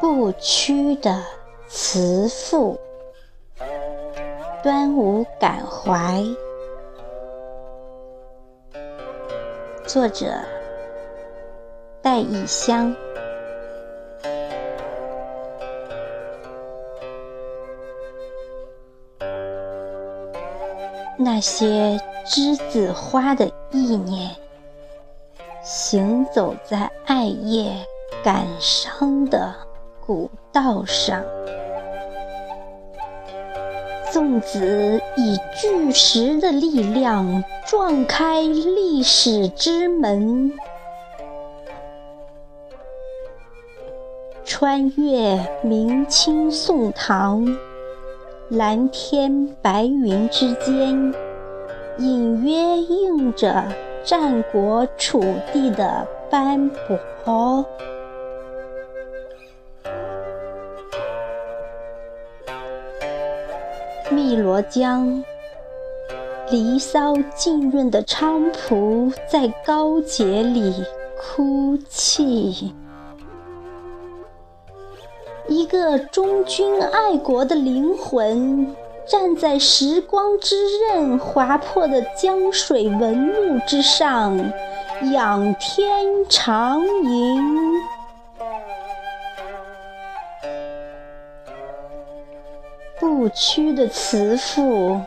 不屈的慈父，端午感怀。作者：戴以香。那些栀子花的意念，行走在艾叶感伤的。古道上，粽子以巨石的力量撞开历史之门，穿越明清宋唐，蓝天白云之间，隐约映着战国楚地的斑驳。汨罗江，离骚浸润的菖蒲在高洁里哭泣。一个忠君爱国的灵魂，站在时光之刃划破的江水纹路之上，仰天长吟。屈的慈父，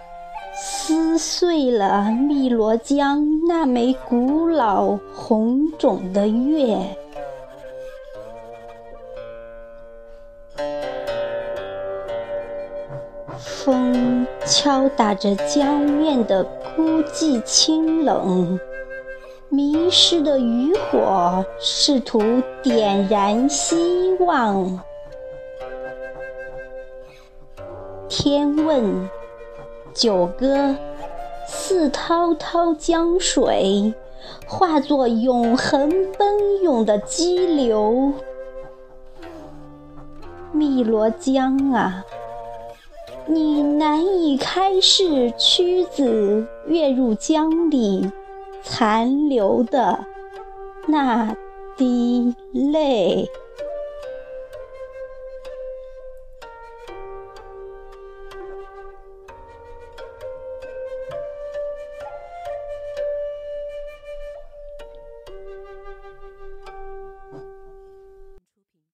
撕碎了汨罗江那枚古老红肿的月。风敲打着江面的孤寂清冷，迷失的渔火试图点燃希望。天问，九歌，似滔滔江水，化作永恒奔涌的激流。汨罗江啊，你难以开释屈子跃入江里残留的那滴泪。